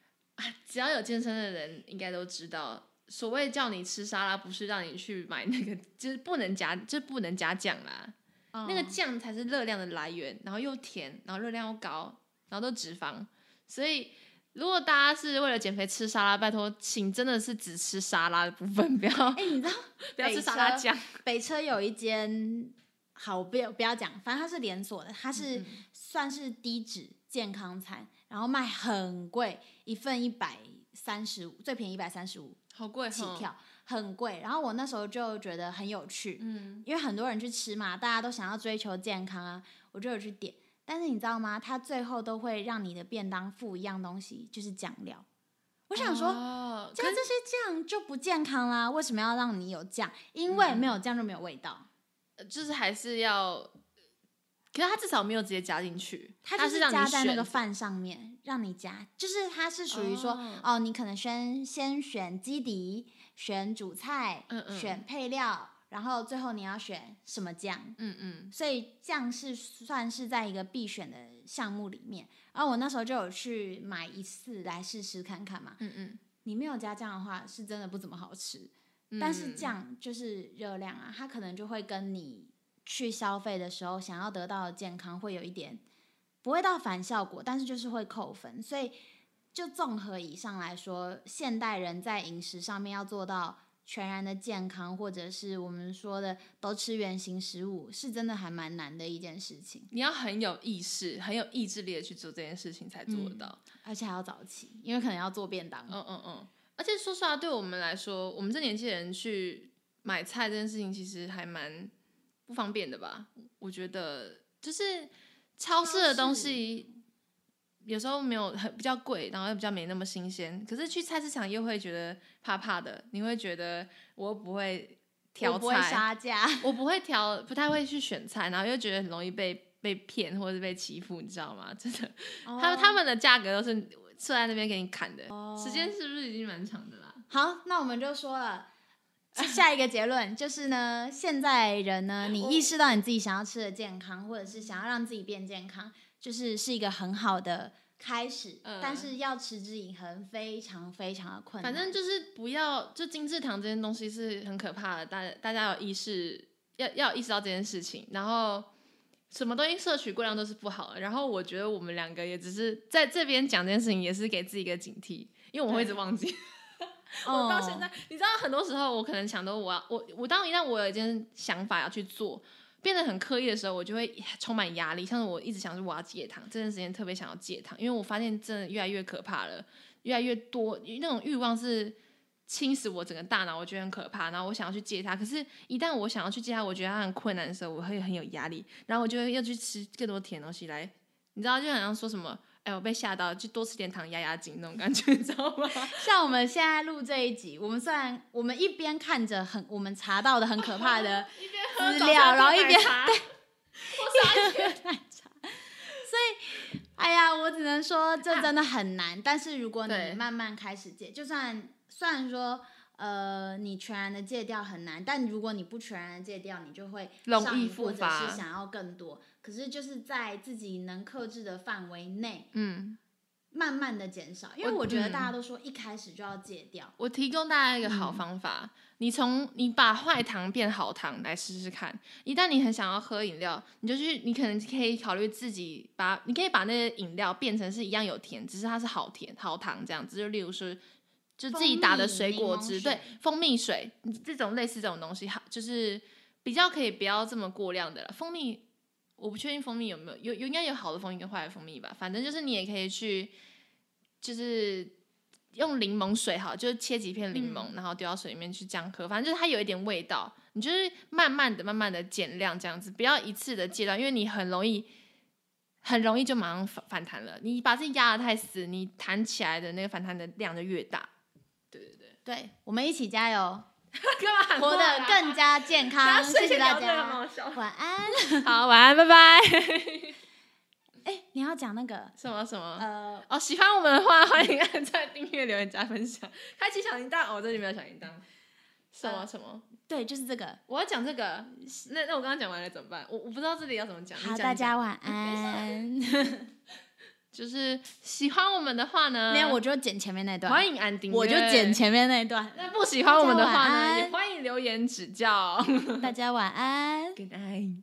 Speaker 2: 欸。只要有健身的人应该都知道，所谓叫你吃沙拉，不是让你去买那个，就是不能加，就是不能加酱啦。哦、那个酱才是热量的来源，然后又甜，然后热量又高，然后都脂肪，所以如果大家是为了减肥吃沙拉，拜托，请真的是只吃沙拉的部分，不要。哎、
Speaker 1: 欸，你知道 [LAUGHS]
Speaker 2: 不要吃沙拉酱。
Speaker 1: 北车有一间，好，不要不要讲，反正它是连锁的，它是算是低脂健康餐，然后卖很贵，一份一百三十五，最便宜一百三十五，
Speaker 2: 好贵
Speaker 1: 起跳，很贵。然后我那时候就觉得很有趣，嗯，因为很多人去吃嘛，大家都想要追求健康啊，我就有去点。但是你知道吗？他最后都会让你的便当附一样东西，就是酱料。我想说，哦、加这些酱就不健康啦。为什么要让你有酱？因为没有酱就没有味道。
Speaker 2: 嗯、就是还是要，可是他至少没有直接加进去，
Speaker 1: 他就是加在那个饭上面，让你加。就是它是属于说，哦，哦，你可能先先选基底，选主菜，嗯嗯选配料。然后最后你要选什么酱？嗯嗯，所以酱是算是在一个必选的项目里面。然后我那时候就有去买一次来试试看看嘛。嗯嗯，你没有加酱的话，是真的不怎么好吃。嗯、但是酱就是热量啊，它可能就会跟你去消费的时候想要得到的健康会有一点不会到反效果，但是就是会扣分。所以就综合以上来说，现代人在饮食上面要做到。全然的健康，或者是我们说的都吃原形食物，是真的还蛮难的一件事情。
Speaker 2: 你要很有意识、很有意志力的去做这件事情才做得到，
Speaker 1: 嗯、而且还要早起，因为可能要做便当。
Speaker 2: 嗯嗯嗯。而且说实话，对我们来说，我们这年纪人去买菜这件事情，其实还蛮不方便的吧？我觉得，就是超市的东西。有时候没有很比较贵，然后又比较没那么新鲜。可是去菜市场又会觉得怕怕的，你会觉得我又不会挑菜，我不会
Speaker 1: 杀价，[LAUGHS]
Speaker 2: 我不会挑，不太会去选菜，然后又觉得很容易被被骗或者是被欺负，你知道吗？[LAUGHS] 真的，他、oh. 他们的价格都是设在那边给你砍的，oh. 时间是不是已经蛮长的啦？
Speaker 1: 好，那我们就说了，下一个结论就是呢，现在人呢，你意识到你自己想要吃的健康，或者是想要让自己变健康。就是是一个很好的开始，嗯、但是要持之以恒，非常非常的困难。
Speaker 2: 反正就是不要，就精制糖这件东西是很可怕的，大家大家有意识，要要意识到这件事情。然后什么东西摄取过量都是不好的。然后我觉得我们两个也只是在这边讲这件事情，也是给自己一个警惕，因为我会一直忘记。[LAUGHS] 我到现在，你知道，很多时候我可能想到我要我我当一旦我有一件想法要去做。变得很刻意的时候，我就会充满压力。像是我一直想说我要戒糖，这段时间特别想要戒糖，因为我发现真的越来越可怕了，越来越多那种欲望是侵蚀我整个大脑，我觉得很可怕。然后我想要去戒它，可是，一旦我想要去戒它，我觉得它很困难的时候，我会很有压力。然后我就会要去吃更多甜东西来，你知道，就好像说什么。哎，我被吓到，就多吃点糖压压惊那种感觉，你知道吗？
Speaker 1: 像我们现在录这一集，我们虽然我们一边看着很我们查到的很可怕的 [LAUGHS] 资料，然后一边对，我 [LAUGHS] 一边奶茶。所以，哎呀，我只能说这真的很难。但是如果你慢慢开始戒，就算虽然说呃你全然的戒掉很难，但如果你不全然的戒掉，你就会
Speaker 2: 容易复发，
Speaker 1: 或者是想要更多。可是就是在自己能克制的范围内，嗯，慢慢的减少，因为我觉得大家都说一开始就要戒掉。
Speaker 2: 我提供大家一个好方法，嗯、你从你把坏糖变好糖来试试看。一旦你很想要喝饮料，你就去，你可能可以考虑自己把，你可以把那些饮料变成是一样有甜，只是它是好甜好糖这样子。就例如说，就自己打的水果汁，对，蜂蜜水这种类似这种东西，好，就是比较可以不要这么过量的了。蜂蜜。我不确定蜂蜜有没有，有有应该有好的蜂蜜跟坏的蜂蜜吧。反正就是你也可以去，就是用柠檬水好，就是切几片柠檬，嗯、然后丢到水里面去这样喝。反正就是它有一点味道，你就是慢慢的、慢慢的减量这样子，不要一次的戒断，因为你很容易、很容易就马上反反弹了。你把自己压得太死，你弹起来的那个反弹的量就越大。对对对，
Speaker 1: 对，我们一起加油。[LAUGHS]
Speaker 2: 活
Speaker 1: 得更加健康，谢谢大家，晚安。
Speaker 2: 好，晚安，拜拜。[LAUGHS]
Speaker 1: 哎，你要讲那个
Speaker 2: 什么什么？呃，哦，喜欢我们的话，欢迎按赞、订阅、留言、加分享，开启小铃铛。哦，这里没有小铃铛。什么什么？
Speaker 1: 对，就是这个。
Speaker 2: 我要讲这个。那那我刚刚讲完了怎么办？我我不知道这里要怎么讲。
Speaker 1: 好，大家晚安。[LAUGHS]
Speaker 2: 就是喜欢我们的话呢，
Speaker 1: 没有我就剪前面那段。
Speaker 2: 欢迎安迪，
Speaker 1: 我就剪前面那段。
Speaker 2: 那不喜欢我们的话呢，也欢迎留言指教。
Speaker 1: 大家晚安。
Speaker 2: Good night。